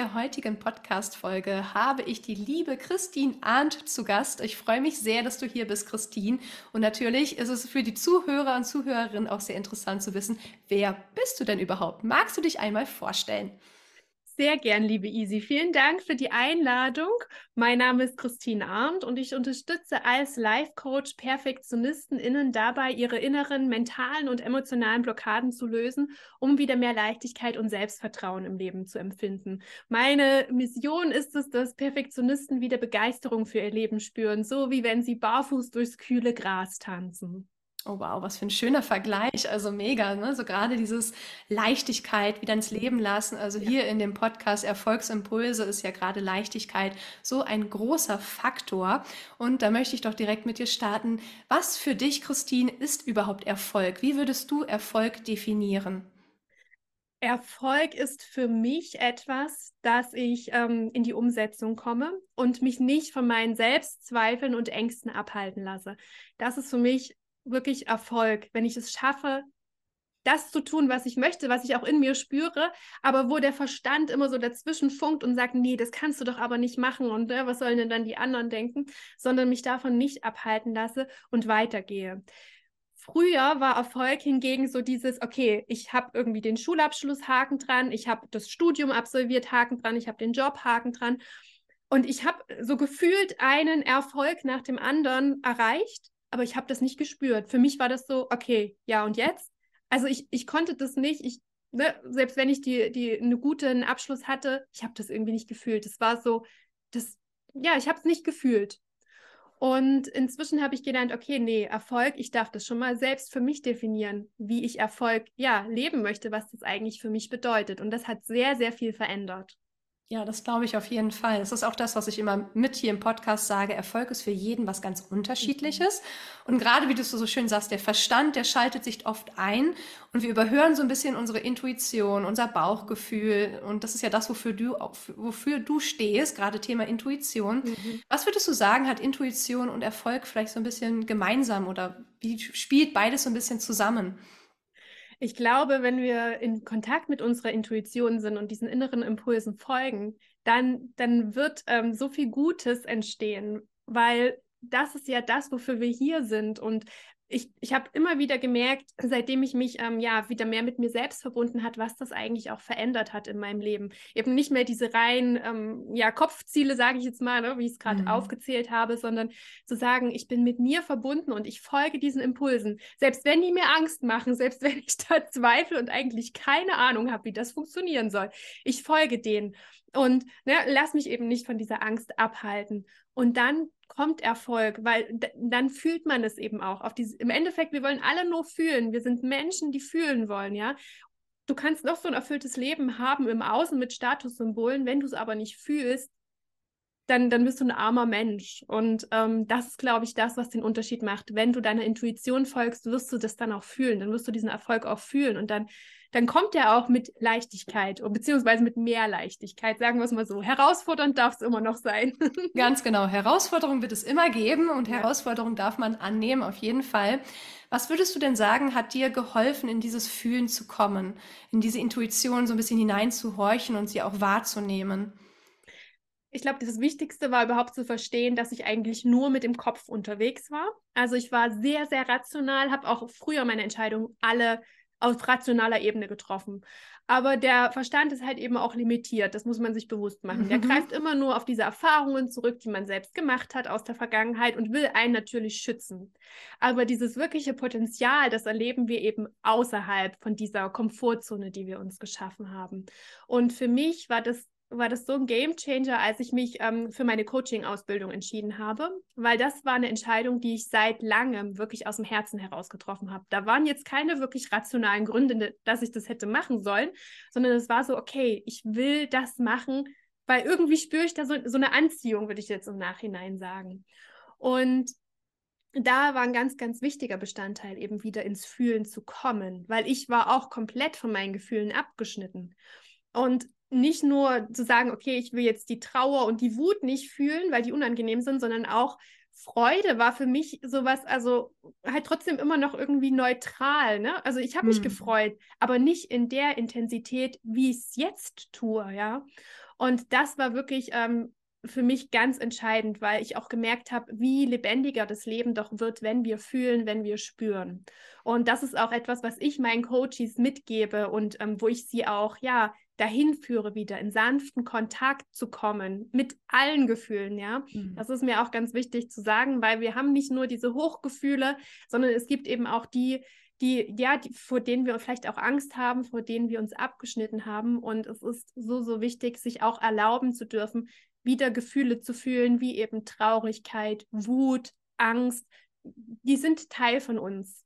Der heutigen Podcast-Folge habe ich die liebe Christine Arndt zu Gast. Ich freue mich sehr, dass du hier bist, Christine. Und natürlich ist es für die Zuhörer und Zuhörerinnen auch sehr interessant zu wissen, wer bist du denn überhaupt? Magst du dich einmal vorstellen? Sehr gern, liebe Easy. Vielen Dank für die Einladung. Mein Name ist Christine Arndt und ich unterstütze als Life-Coach PerfektionistInnen dabei, ihre inneren mentalen und emotionalen Blockaden zu lösen, um wieder mehr Leichtigkeit und Selbstvertrauen im Leben zu empfinden. Meine Mission ist es, dass Perfektionisten wieder Begeisterung für ihr Leben spüren, so wie wenn sie barfuß durchs kühle Gras tanzen. Oh wow, was für ein schöner Vergleich. Also mega, ne? So gerade dieses Leichtigkeit wieder ins Leben lassen. Also ja. hier in dem Podcast Erfolgsimpulse ist ja gerade Leichtigkeit so ein großer Faktor. Und da möchte ich doch direkt mit dir starten. Was für dich, Christine, ist überhaupt Erfolg? Wie würdest du Erfolg definieren? Erfolg ist für mich etwas, dass ich ähm, in die Umsetzung komme und mich nicht von meinen Selbstzweifeln und Ängsten abhalten lasse. Das ist für mich wirklich Erfolg, wenn ich es schaffe, das zu tun, was ich möchte, was ich auch in mir spüre, aber wo der Verstand immer so dazwischen funkt und sagt, nee, das kannst du doch aber nicht machen und äh, was sollen denn dann die anderen denken, sondern mich davon nicht abhalten lasse und weitergehe. Früher war Erfolg hingegen so dieses, okay, ich habe irgendwie den Schulabschluss Haken dran, ich habe das Studium absolviert Haken dran, ich habe den Job Haken dran und ich habe so gefühlt einen Erfolg nach dem anderen erreicht aber ich habe das nicht gespürt. Für mich war das so, okay, ja, und jetzt? Also ich, ich konnte das nicht, ich, ne, selbst wenn ich die, die einen guten Abschluss hatte, ich habe das irgendwie nicht gefühlt. Es war so, das, ja, ich habe es nicht gefühlt. Und inzwischen habe ich gelernt, okay, nee, Erfolg, ich darf das schon mal selbst für mich definieren, wie ich Erfolg, ja, leben möchte, was das eigentlich für mich bedeutet. Und das hat sehr, sehr viel verändert. Ja, das glaube ich auf jeden Fall. Das ist auch das, was ich immer mit hier im Podcast sage. Erfolg ist für jeden was ganz Unterschiedliches. Und gerade wie du so schön sagst, der Verstand, der schaltet sich oft ein und wir überhören so ein bisschen unsere Intuition, unser Bauchgefühl. Und das ist ja das, wofür du, wofür du stehst, gerade Thema Intuition. Mhm. Was würdest du sagen, hat Intuition und Erfolg vielleicht so ein bisschen gemeinsam oder wie spielt beides so ein bisschen zusammen? Ich glaube, wenn wir in Kontakt mit unserer Intuition sind und diesen inneren Impulsen folgen, dann, dann wird ähm, so viel Gutes entstehen, weil das ist ja das, wofür wir hier sind. Und ich, ich habe immer wieder gemerkt, seitdem ich mich ähm, ja wieder mehr mit mir selbst verbunden hat, was das eigentlich auch verändert hat in meinem Leben. Eben nicht mehr diese reinen ähm, ja, Kopfziele, sage ich jetzt mal, ne, wie ich es gerade mhm. aufgezählt habe, sondern zu sagen, ich bin mit mir verbunden und ich folge diesen Impulsen. Selbst wenn die mir Angst machen, selbst wenn ich da zweifle und eigentlich keine Ahnung habe, wie das funktionieren soll. Ich folge denen und ne, lass mich eben nicht von dieser Angst abhalten. Und dann kommt Erfolg, weil dann fühlt man es eben auch. Auf diese, Im Endeffekt, wir wollen alle nur fühlen. Wir sind Menschen, die fühlen wollen, ja. Du kannst noch so ein erfülltes Leben haben im Außen mit Statussymbolen, wenn du es aber nicht fühlst, dann, dann bist du ein armer Mensch. Und ähm, das ist, glaube ich, das, was den Unterschied macht. Wenn du deiner Intuition folgst, wirst du das dann auch fühlen. Dann wirst du diesen Erfolg auch fühlen. Und dann dann kommt er auch mit Leichtigkeit beziehungsweise mit mehr Leichtigkeit, sagen wir es mal so. Herausfordernd darf es immer noch sein. Ganz genau. Herausforderungen wird es immer geben und ja. Herausforderungen darf man annehmen, auf jeden Fall. Was würdest du denn sagen, hat dir geholfen, in dieses Fühlen zu kommen, in diese Intuition so ein bisschen hineinzuhorchen und sie auch wahrzunehmen? Ich glaube, das Wichtigste war überhaupt zu verstehen, dass ich eigentlich nur mit dem Kopf unterwegs war. Also ich war sehr, sehr rational, habe auch früher meine Entscheidungen alle auf rationaler Ebene getroffen. Aber der Verstand ist halt eben auch limitiert, das muss man sich bewusst machen. Mhm. Der greift immer nur auf diese Erfahrungen zurück, die man selbst gemacht hat aus der Vergangenheit und will einen natürlich schützen. Aber dieses wirkliche Potenzial, das erleben wir eben außerhalb von dieser Komfortzone, die wir uns geschaffen haben. Und für mich war das war das so ein Game Changer, als ich mich ähm, für meine Coaching-Ausbildung entschieden habe, weil das war eine Entscheidung, die ich seit langem wirklich aus dem Herzen heraus getroffen habe. Da waren jetzt keine wirklich rationalen Gründe, dass ich das hätte machen sollen, sondern es war so, okay, ich will das machen, weil irgendwie spüre ich da so, so eine Anziehung, würde ich jetzt im Nachhinein sagen. Und da war ein ganz, ganz wichtiger Bestandteil, eben wieder ins Fühlen zu kommen, weil ich war auch komplett von meinen Gefühlen abgeschnitten. Und nicht nur zu sagen, okay, ich will jetzt die Trauer und die Wut nicht fühlen, weil die unangenehm sind, sondern auch Freude war für mich sowas, also halt trotzdem immer noch irgendwie neutral. Ne? Also ich habe mich hm. gefreut, aber nicht in der Intensität, wie ich es jetzt tue, ja. Und das war wirklich ähm, für mich ganz entscheidend, weil ich auch gemerkt habe, wie lebendiger das Leben doch wird, wenn wir fühlen, wenn wir spüren. Und das ist auch etwas, was ich meinen Coaches mitgebe und ähm, wo ich sie auch, ja, dahin führe, wieder in sanften Kontakt zu kommen mit allen Gefühlen, ja. Mhm. Das ist mir auch ganz wichtig zu sagen, weil wir haben nicht nur diese Hochgefühle, sondern es gibt eben auch die, die, ja, die, vor denen wir vielleicht auch Angst haben, vor denen wir uns abgeschnitten haben. Und es ist so, so wichtig, sich auch erlauben zu dürfen, wieder Gefühle zu fühlen, wie eben Traurigkeit, Wut, Angst. Die sind Teil von uns.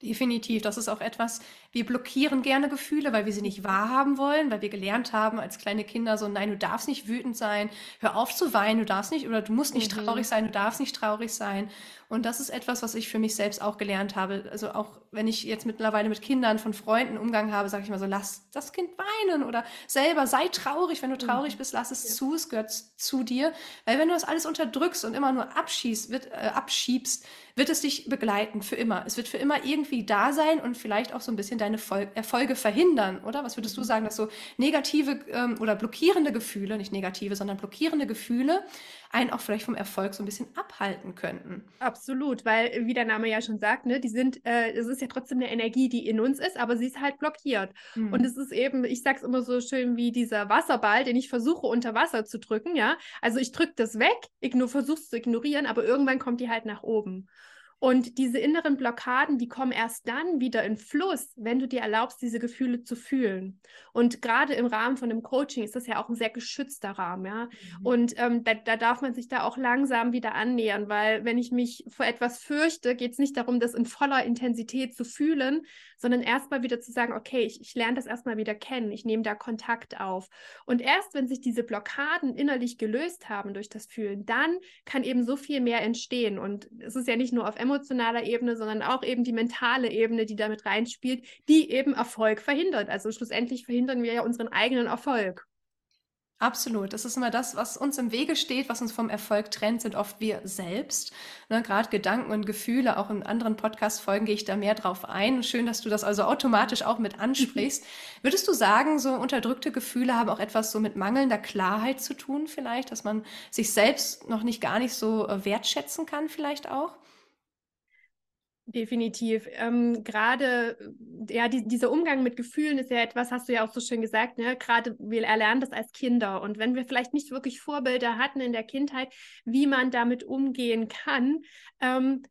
Definitiv. Das ist auch etwas, wir blockieren gerne Gefühle, weil wir sie nicht wahrhaben wollen, weil wir gelernt haben als kleine Kinder so, nein, du darfst nicht wütend sein, hör auf zu weinen, du darfst nicht oder du musst nicht mhm. traurig sein, du darfst nicht traurig sein. Und das ist etwas, was ich für mich selbst auch gelernt habe. Also auch wenn ich jetzt mittlerweile mit Kindern von Freunden Umgang habe, sage ich mal so, lass das Kind weinen oder selber sei traurig. Wenn du traurig mhm. bist, lass es ja. zu, es gehört zu dir. Weil wenn du das alles unterdrückst und immer nur abschießt, wird, äh, abschiebst, wird es dich begleiten für immer. Es wird für immer irgendwie da sein und vielleicht auch so ein bisschen deine Vol Erfolge verhindern, oder? Was würdest du mhm. sagen, dass so negative ähm, oder blockierende Gefühle, nicht negative, sondern blockierende Gefühle einen auch vielleicht vom Erfolg so ein bisschen abhalten könnten. Absolut, weil wie der Name ja schon sagt, ne, die sind, äh, es ist ja trotzdem eine Energie, die in uns ist, aber sie ist halt blockiert. Mhm. Und es ist eben, ich sag's immer so schön wie dieser Wasserball, den ich versuche unter Wasser zu drücken, ja. Also ich drücke das weg, versuche es zu ignorieren, aber irgendwann kommt die halt nach oben. Und diese inneren Blockaden, die kommen erst dann wieder in Fluss, wenn du dir erlaubst, diese Gefühle zu fühlen. Und gerade im Rahmen von einem Coaching ist das ja auch ein sehr geschützter Rahmen, ja. Mhm. Und ähm, da, da, darf man sich da auch langsam wieder annähern, weil wenn ich mich vor etwas fürchte, geht es nicht darum, das in voller Intensität zu fühlen, sondern erstmal wieder zu sagen, okay, ich, ich lerne das erstmal wieder kennen, ich nehme da Kontakt auf. Und erst wenn sich diese Blockaden innerlich gelöst haben durch das Fühlen, dann kann eben so viel mehr entstehen. Und es ist ja nicht nur auf emotionaler Ebene, sondern auch eben die mentale Ebene, die damit reinspielt, die eben Erfolg verhindert. Also schlussendlich verhindern wir ja unseren eigenen Erfolg. Absolut. Das ist immer das, was uns im Wege steht, was uns vom Erfolg trennt, sind oft wir selbst. Ne, Gerade Gedanken und Gefühle, auch in anderen Podcast-Folgen gehe ich da mehr drauf ein. Schön, dass du das also automatisch auch mit ansprichst. Würdest du sagen, so unterdrückte Gefühle haben auch etwas so mit mangelnder Klarheit zu tun, vielleicht, dass man sich selbst noch nicht gar nicht so äh, wertschätzen kann, vielleicht auch? Definitiv. Ähm, Gerade, ja, die, dieser Umgang mit Gefühlen ist ja etwas, hast du ja auch so schön gesagt, ne? Gerade wir erlernen das als Kinder. Und wenn wir vielleicht nicht wirklich Vorbilder hatten in der Kindheit, wie man damit umgehen kann, ähm,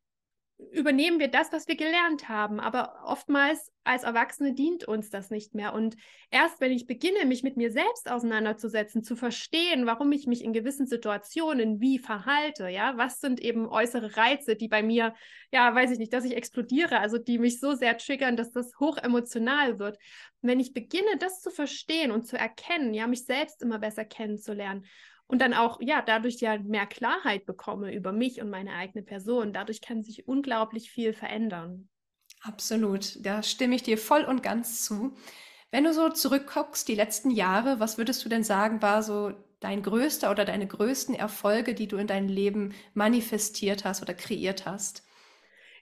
übernehmen wir das, was wir gelernt haben. Aber oftmals als Erwachsene dient uns das nicht mehr. Und erst wenn ich beginne, mich mit mir selbst auseinanderzusetzen, zu verstehen, warum ich mich in gewissen Situationen wie verhalte, ja, was sind eben äußere Reize, die bei mir, ja, weiß ich nicht, dass ich explodiere, also die mich so sehr triggern, dass das hoch emotional wird. wenn ich beginne, das zu verstehen und zu erkennen, ja, mich selbst immer besser kennenzulernen und dann auch, ja, dadurch ja mehr Klarheit bekomme über mich und meine eigene Person. Dadurch kann sich unglaublich viel verändern. Absolut, da stimme ich dir voll und ganz zu. Wenn du so zurückguckst, die letzten Jahre, was würdest du denn sagen, war so dein größter oder deine größten Erfolge, die du in deinem Leben manifestiert hast oder kreiert hast?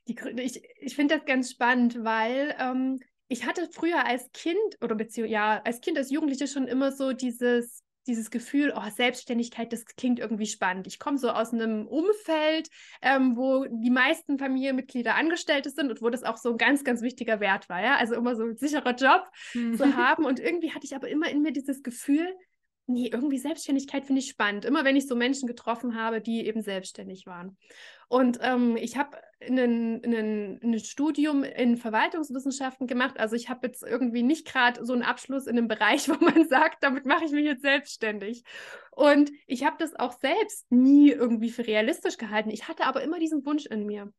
Die, ich ich finde das ganz spannend, weil ähm, ich hatte früher als Kind oder beziehungsweise ja, als Kind, als Jugendliche schon immer so dieses dieses Gefühl, oh, Selbstständigkeit, das klingt irgendwie spannend. Ich komme so aus einem Umfeld, ähm, wo die meisten Familienmitglieder Angestellte sind und wo das auch so ein ganz, ganz wichtiger Wert war. Ja? Also immer so ein sicherer Job mhm. zu haben. Und irgendwie hatte ich aber immer in mir dieses Gefühl, nee, irgendwie Selbstständigkeit finde ich spannend. Immer wenn ich so Menschen getroffen habe, die eben selbstständig waren. Und ähm, ich habe ein Studium in Verwaltungswissenschaften gemacht. Also ich habe jetzt irgendwie nicht gerade so einen Abschluss in einem Bereich, wo man sagt, damit mache ich mich jetzt selbstständig. Und ich habe das auch selbst nie irgendwie für realistisch gehalten. Ich hatte aber immer diesen Wunsch in mir.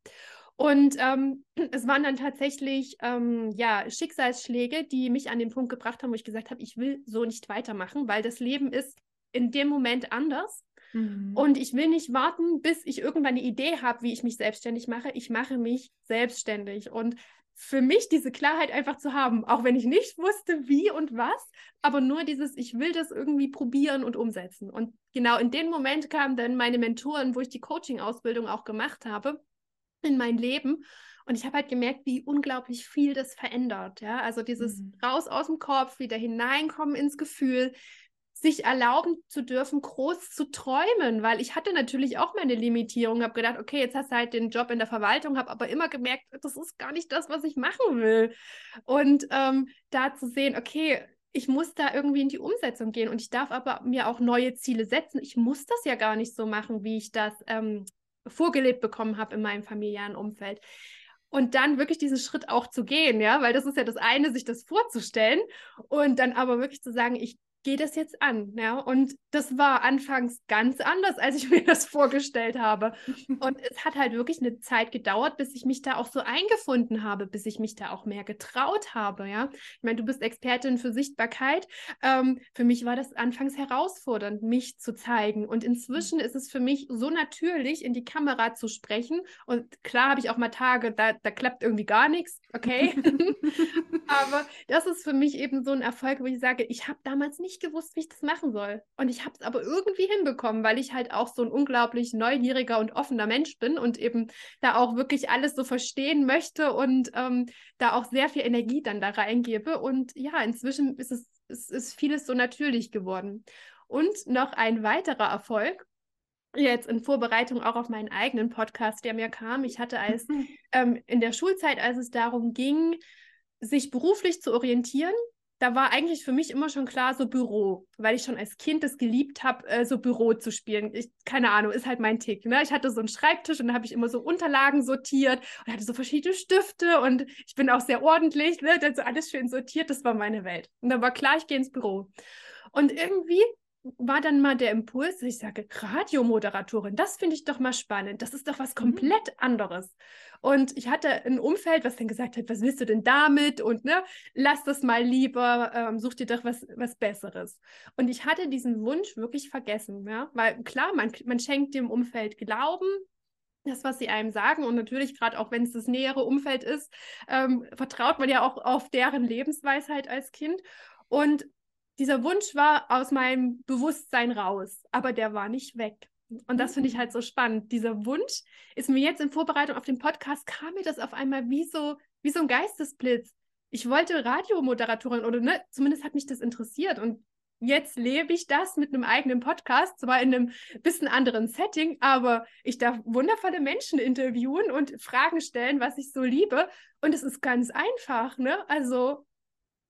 Und ähm, es waren dann tatsächlich ähm, ja, Schicksalsschläge, die mich an den Punkt gebracht haben, wo ich gesagt habe, ich will so nicht weitermachen, weil das Leben ist in dem Moment anders. Mhm. Und ich will nicht warten, bis ich irgendwann eine Idee habe, wie ich mich selbstständig mache. Ich mache mich selbstständig. Und für mich diese Klarheit einfach zu haben, auch wenn ich nicht wusste, wie und was, aber nur dieses, ich will das irgendwie probieren und umsetzen. Und genau in dem Moment kamen dann meine Mentoren, wo ich die Coaching-Ausbildung auch gemacht habe, in mein Leben. Und ich habe halt gemerkt, wie unglaublich viel das verändert. Ja, also dieses mhm. raus aus dem Kopf, wieder hineinkommen ins Gefühl, sich erlauben zu dürfen, groß zu träumen, weil ich hatte natürlich auch meine Limitierung, habe gedacht, okay, jetzt hast du halt den Job in der Verwaltung, habe aber immer gemerkt, das ist gar nicht das, was ich machen will. Und ähm, da zu sehen, okay, ich muss da irgendwie in die Umsetzung gehen und ich darf aber mir auch neue Ziele setzen. Ich muss das ja gar nicht so machen, wie ich das ähm, vorgelebt bekommen habe in meinem familiären Umfeld. Und dann wirklich diesen Schritt auch zu gehen, ja, weil das ist ja das eine, sich das vorzustellen und dann aber wirklich zu sagen, ich gehe das jetzt an. Ja? Und das war anfangs ganz anders, als ich mir das vorgestellt habe. Und es hat halt wirklich eine Zeit gedauert, bis ich mich da auch so eingefunden habe, bis ich mich da auch mehr getraut habe. Ja? Ich meine, du bist Expertin für Sichtbarkeit. Ähm, für mich war das anfangs herausfordernd, mich zu zeigen. Und inzwischen ist es für mich so natürlich, in die Kamera zu sprechen. Und klar habe ich auch mal Tage, da, da klappt irgendwie gar nichts. Okay. Aber das ist für mich eben so ein Erfolg, wo ich sage, ich habe damals nicht gewusst, wie ich das machen soll. Und ich habe es aber irgendwie hinbekommen, weil ich halt auch so ein unglaublich neugieriger und offener Mensch bin und eben da auch wirklich alles so verstehen möchte und ähm, da auch sehr viel Energie dann da reingebe. Und ja, inzwischen ist es, es ist vieles so natürlich geworden. Und noch ein weiterer Erfolg, jetzt in Vorbereitung auch auf meinen eigenen Podcast, der mir kam. Ich hatte als ähm, in der Schulzeit, als es darum ging, sich beruflich zu orientieren, da war eigentlich für mich immer schon klar, so Büro, weil ich schon als Kind es geliebt habe, äh, so Büro zu spielen. Ich, keine Ahnung, ist halt mein Tick. Ne? Ich hatte so einen Schreibtisch und da habe ich immer so Unterlagen sortiert und hatte so verschiedene Stifte und ich bin auch sehr ordentlich, ne? dann so alles schön sortiert, das war meine Welt. Und dann war klar, ich gehe ins Büro. Und irgendwie war dann mal der Impuls, dass ich sage, Radiomoderatorin, das finde ich doch mal spannend. Das ist doch was mhm. komplett anderes. Und ich hatte ein Umfeld, was dann gesagt hat, was willst du denn damit? Und ne, lass das mal lieber, ähm, such dir doch was, was Besseres. Und ich hatte diesen Wunsch wirklich vergessen, ja, weil klar, man, man schenkt dem Umfeld Glauben, das, was sie einem sagen. Und natürlich, gerade auch wenn es das nähere Umfeld ist, ähm, vertraut man ja auch auf deren Lebensweisheit als Kind. Und dieser Wunsch war aus meinem Bewusstsein raus, aber der war nicht weg. Und das finde ich halt so spannend. Dieser Wunsch ist mir jetzt in Vorbereitung auf den Podcast, kam mir das auf einmal wie so, wie so ein Geistesblitz. Ich wollte Radiomoderatorin oder ne, zumindest hat mich das interessiert. Und jetzt lebe ich das mit einem eigenen Podcast, zwar in einem bisschen anderen Setting, aber ich darf wundervolle Menschen interviewen und Fragen stellen, was ich so liebe. Und es ist ganz einfach, ne? Also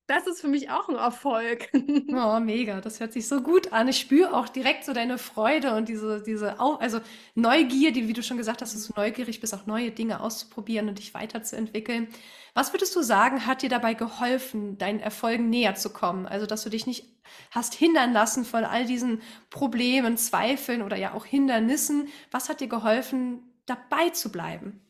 das ist für mich auch ein Erfolg. Oh, mega. Das hört sich so gut an. Ich spüre auch direkt so deine Freude und diese, diese, also Neugier, die, wie du schon gesagt hast, dass du neugierig bist, auch neue Dinge auszuprobieren und dich weiterzuentwickeln. Was würdest du sagen, hat dir dabei geholfen, deinen Erfolgen näher zu kommen? Also, dass du dich nicht hast hindern lassen von all diesen Problemen, Zweifeln oder ja auch Hindernissen. Was hat dir geholfen, dabei zu bleiben?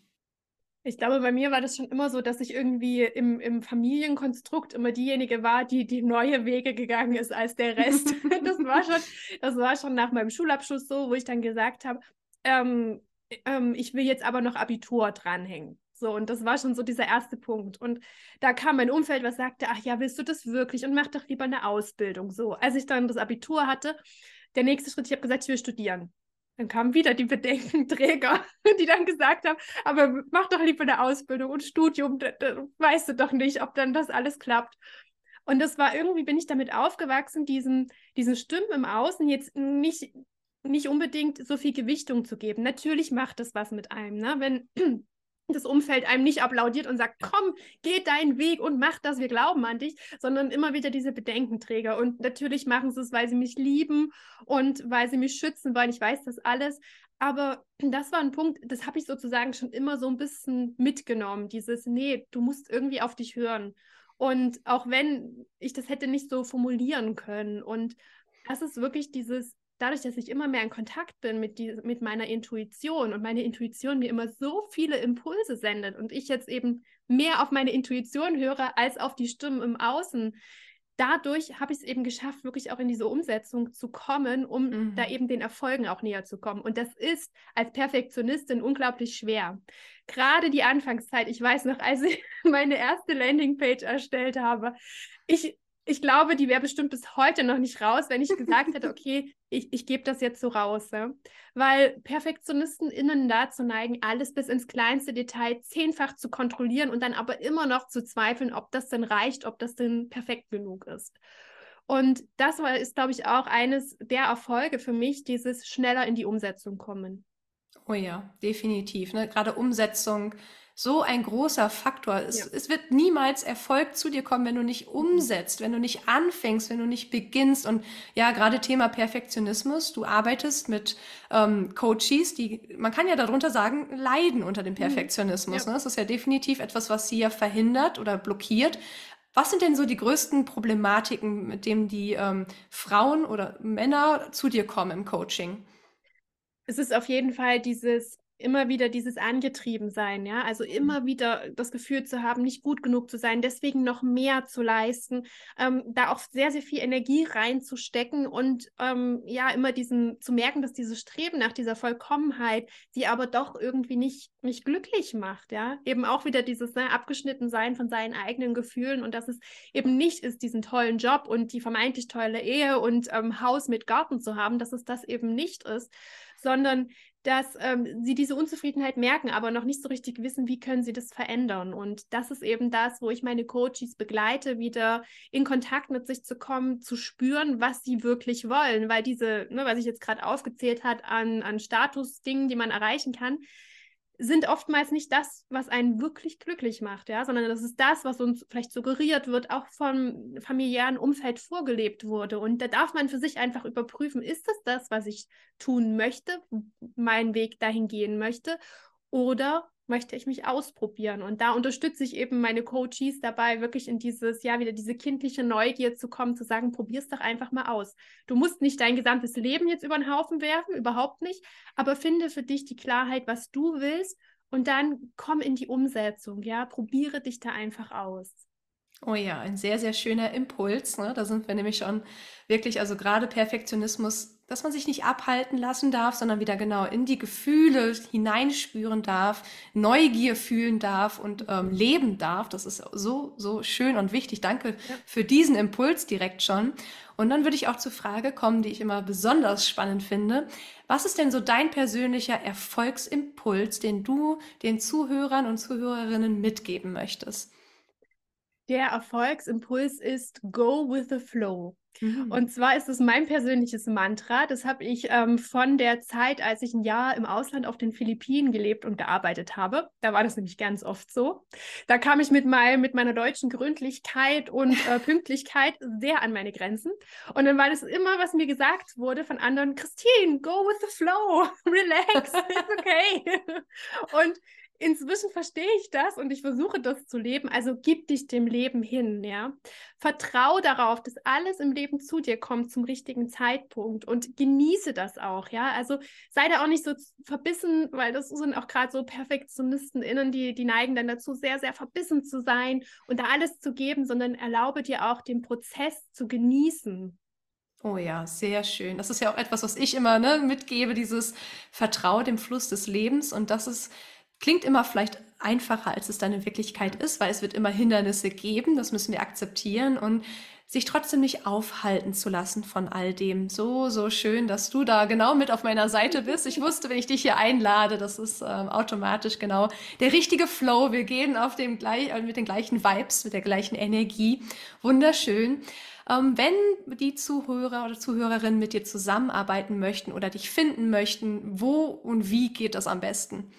Ich glaube, bei mir war das schon immer so, dass ich irgendwie im, im Familienkonstrukt immer diejenige war, die die neue Wege gegangen ist als der Rest. das, war schon, das war schon nach meinem Schulabschluss so, wo ich dann gesagt habe, ähm, ähm, ich will jetzt aber noch Abitur dranhängen. So, und das war schon so dieser erste Punkt. Und da kam mein Umfeld, was sagte, ach ja, willst du das wirklich? Und mach doch lieber eine Ausbildung. So, als ich dann das Abitur hatte, der nächste Schritt, ich habe gesagt, ich will studieren. Dann kamen wieder die Bedenkenträger, die dann gesagt haben, aber mach doch lieber eine Ausbildung und Studium, da, da weißt du doch nicht, ob dann das alles klappt. Und das war irgendwie, bin ich damit aufgewachsen, diesen, diesen Stimmen im Außen jetzt nicht, nicht unbedingt so viel Gewichtung zu geben. Natürlich macht das was mit einem, ne? Wenn das Umfeld einem nicht applaudiert und sagt, komm, geh deinen Weg und mach das, wir glauben an dich, sondern immer wieder diese Bedenkenträger. Und natürlich machen sie es, weil sie mich lieben und weil sie mich schützen wollen. Ich weiß das alles. Aber das war ein Punkt, das habe ich sozusagen schon immer so ein bisschen mitgenommen. Dieses, nee, du musst irgendwie auf dich hören. Und auch wenn ich das hätte nicht so formulieren können. Und das ist wirklich dieses, dadurch, dass ich immer mehr in Kontakt bin mit, die, mit meiner Intuition und meine Intuition mir immer so viele Impulse sendet und ich jetzt eben mehr auf meine Intuition höre als auf die Stimmen im Außen, dadurch habe ich es eben geschafft, wirklich auch in diese Umsetzung zu kommen, um mhm. da eben den Erfolgen auch näher zu kommen. Und das ist als Perfektionistin unglaublich schwer. Gerade die Anfangszeit, ich weiß noch, als ich meine erste Landingpage erstellt habe, ich ich glaube, die wäre bestimmt bis heute noch nicht raus, wenn ich gesagt hätte, okay, ich, ich gebe das jetzt so raus. Ja? Weil Perfektionisten innen dazu neigen, alles bis ins kleinste Detail zehnfach zu kontrollieren und dann aber immer noch zu zweifeln, ob das denn reicht, ob das denn perfekt genug ist. Und das war, ist, glaube ich, auch eines der Erfolge für mich, dieses schneller in die Umsetzung kommen. Oh ja, definitiv. Ne? Gerade Umsetzung so ein großer Faktor. Es, ja. es wird niemals Erfolg zu dir kommen, wenn du nicht umsetzt, wenn du nicht anfängst, wenn du nicht beginnst. Und ja, gerade Thema Perfektionismus. Du arbeitest mit ähm, Coaches, die, man kann ja darunter sagen, leiden unter dem mhm. Perfektionismus. Ja. Ne? Das ist ja definitiv etwas, was sie ja verhindert oder blockiert. Was sind denn so die größten Problematiken, mit denen die ähm, Frauen oder Männer zu dir kommen im Coaching? Es ist auf jeden Fall dieses immer wieder dieses Angetriebensein, ja, also mhm. immer wieder das Gefühl zu haben, nicht gut genug zu sein, deswegen noch mehr zu leisten, ähm, da auch sehr, sehr viel Energie reinzustecken und ähm, ja, immer diesen, zu merken, dass dieses Streben nach dieser Vollkommenheit sie aber doch irgendwie nicht, nicht glücklich macht, ja, eben auch wieder dieses ne, Abgeschnittensein von seinen eigenen Gefühlen und dass es eben nicht ist, diesen tollen Job und die vermeintlich tolle Ehe und ähm, Haus mit Garten zu haben, dass es das eben nicht ist, sondern dass ähm, sie diese Unzufriedenheit merken, aber noch nicht so richtig wissen, wie können sie das verändern. Und das ist eben das, wo ich meine Coaches begleite, wieder in Kontakt mit sich zu kommen, zu spüren, was sie wirklich wollen. Weil diese, ne, was ich jetzt gerade aufgezählt hat an, an Statusdingen, die man erreichen kann, sind oftmals nicht das, was einen wirklich glücklich macht, ja, sondern das ist das, was uns vielleicht suggeriert wird, auch vom familiären Umfeld vorgelebt wurde. Und da darf man für sich einfach überprüfen, ist es das, was ich tun möchte, meinen Weg dahin gehen möchte, oder möchte ich mich ausprobieren. Und da unterstütze ich eben meine Coaches dabei, wirklich in dieses, ja, wieder diese kindliche Neugier zu kommen, zu sagen, probier es doch einfach mal aus. Du musst nicht dein gesamtes Leben jetzt über den Haufen werfen, überhaupt nicht, aber finde für dich die Klarheit, was du willst und dann komm in die Umsetzung, ja, probiere dich da einfach aus. Oh ja, ein sehr, sehr schöner Impuls. Ne? Da sind wir nämlich schon wirklich, also gerade Perfektionismus dass man sich nicht abhalten lassen darf, sondern wieder genau in die Gefühle hineinspüren darf, Neugier fühlen darf und ähm, leben darf. Das ist so, so schön und wichtig. Danke ja. für diesen Impuls direkt schon. Und dann würde ich auch zur Frage kommen, die ich immer besonders spannend finde. Was ist denn so dein persönlicher Erfolgsimpuls, den du den Zuhörern und Zuhörerinnen mitgeben möchtest? Der Erfolgsimpuls ist Go with the Flow. Mhm. Und zwar ist es mein persönliches Mantra. Das habe ich ähm, von der Zeit, als ich ein Jahr im Ausland auf den Philippinen gelebt und gearbeitet habe. Da war das nämlich ganz oft so. Da kam ich mit, mein, mit meiner deutschen Gründlichkeit und äh, Pünktlichkeit sehr an meine Grenzen. Und dann war das immer, was mir gesagt wurde von anderen, Christine, go with the flow, relax, it's okay. und inzwischen verstehe ich das und ich versuche das zu leben. Also gib dich dem Leben hin, ja. Vertrau darauf, dass alles im Leben zu dir kommt zum richtigen Zeitpunkt und genieße das auch, ja. Also sei da auch nicht so verbissen, weil das sind auch gerade so Perfektionisten innen, die, die neigen dann dazu, sehr, sehr verbissen zu sein und da alles zu geben, sondern erlaube dir auch den Prozess zu genießen. Oh ja, sehr schön. Das ist ja auch etwas, was ich immer ne, mitgebe, dieses Vertrau dem Fluss des Lebens. Und das ist Klingt immer vielleicht einfacher, als es dann in Wirklichkeit ist, weil es wird immer Hindernisse geben, das müssen wir akzeptieren und sich trotzdem nicht aufhalten zu lassen von all dem. So, so schön, dass du da genau mit auf meiner Seite bist. Ich wusste, wenn ich dich hier einlade, das ist ähm, automatisch genau der richtige Flow. Wir gehen auf dem gleich, äh, mit den gleichen Vibes, mit der gleichen Energie. Wunderschön. Ähm, wenn die Zuhörer oder Zuhörerinnen mit dir zusammenarbeiten möchten oder dich finden möchten, wo und wie geht das am besten?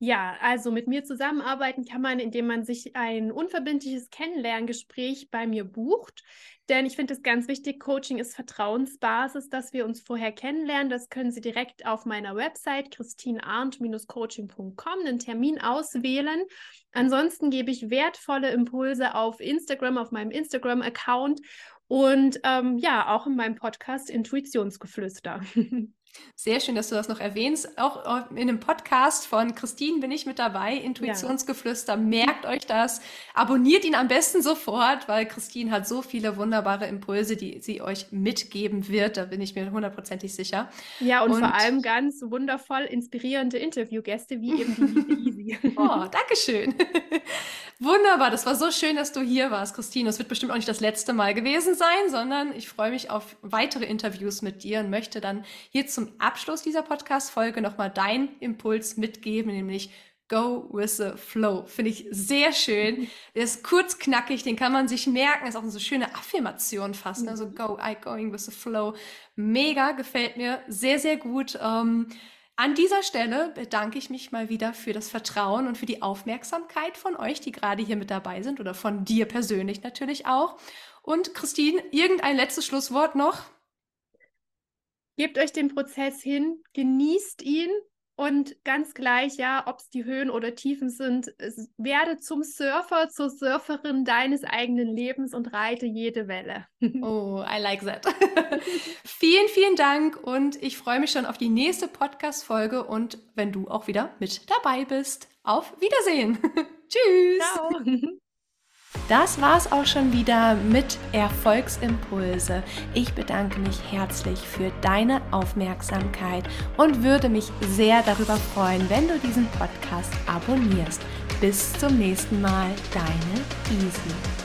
Ja, also mit mir zusammenarbeiten kann man, indem man sich ein unverbindliches Kennenlerngespräch bei mir bucht. Denn ich finde es ganz wichtig, Coaching ist Vertrauensbasis, dass wir uns vorher kennenlernen. Das können Sie direkt auf meiner Website christinearndt-coaching.com einen Termin auswählen. Ansonsten gebe ich wertvolle Impulse auf Instagram, auf meinem Instagram-Account Und ähm, ja, auch in meinem Podcast Intuitionsgeflüster. Sehr schön, dass du das noch erwähnst. Auch in einem Podcast von Christine bin ich mit dabei, Intuitionsgeflüster. Ja. Merkt euch das. Abonniert ihn am besten sofort, weil Christine hat so viele wunderbare Impulse, die sie euch mitgeben wird. Da bin ich mir hundertprozentig sicher. Ja, und, und, vor allem ganz wundervoll inspirierende Interviewgäste, wie eben die Easy. oh, Dankeschön. Wunderbar, das war so schön, dass du hier warst, Christine. Es wird bestimmt auch nicht das letzte Mal gewesen sein, sondern ich freue mich auf weitere Interviews mit dir und möchte dann hier zum Abschluss dieser Podcast-Folge nochmal deinen Impuls mitgeben, nämlich Go with the flow. Finde ich sehr schön. Der ist kurz knackig, den kann man sich merken. Ist auch eine so schöne Affirmation fast. So mhm. go, I going with the flow. Mega, gefällt mir sehr, sehr gut. Ähm, an dieser Stelle bedanke ich mich mal wieder für das Vertrauen und für die Aufmerksamkeit von euch, die gerade hier mit dabei sind oder von dir persönlich natürlich auch. Und Christine, irgendein letztes Schlusswort noch? Gebt euch den Prozess hin, genießt ihn und ganz gleich, ja, ob es die Höhen oder Tiefen sind, werde zum Surfer, zur Surferin deines eigenen Lebens und reite jede Welle. oh, I like that. vielen, vielen Dank und ich freue mich schon auf die nächste Podcast-Folge und wenn du auch wieder mit dabei bist. Auf Wiedersehen. Tschüss. Ciao. Das war's auch schon wieder mit Erfolgsimpulse. Ich bedanke mich herzlich für deine Aufmerksamkeit und würde mich sehr darüber freuen, wenn du diesen Podcast abonnierst. Bis zum nächsten Mal, deine Easy.